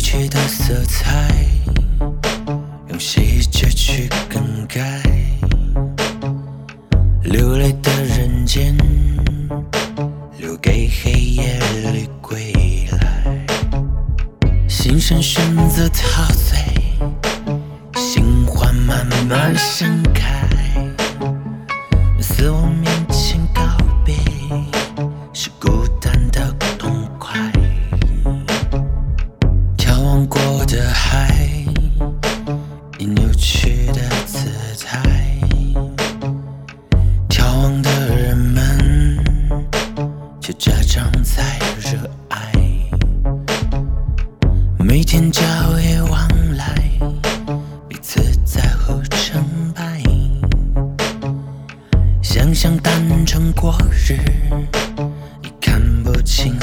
褪去的色彩，用细节去更改。流泪的人间，留给黑夜里归来。心生选择陶醉，心花慢慢盛的人们，却假装在热爱。每天朝夜往来，彼此在乎成败。想想单纯过日，已看不清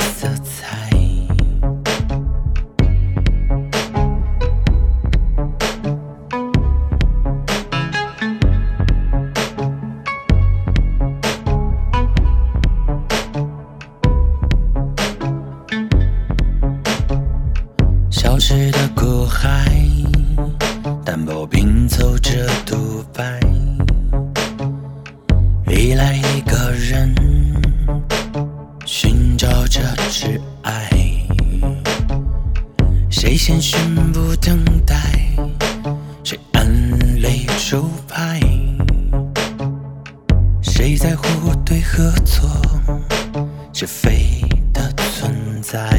消失的苦海，单薄拼凑着独白。依赖一个人，寻找着挚爱。谁先宣布等待？谁按泪出牌？谁在乎对和错？是非的存在。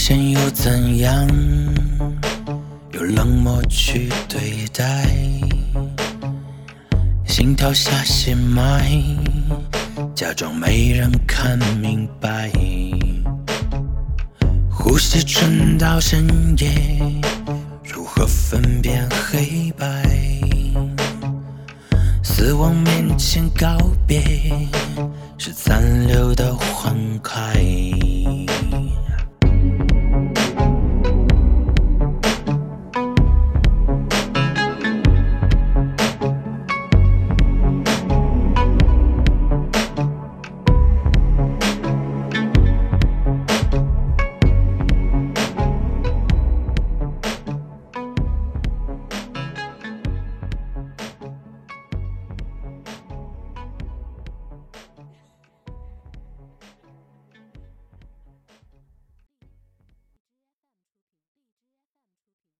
沦陷又怎样？用冷漠去对待，心跳下血脉，假装没人看明白。呼吸沉到深夜，如何分辨黑白？死亡面前告别，是残留的欢快。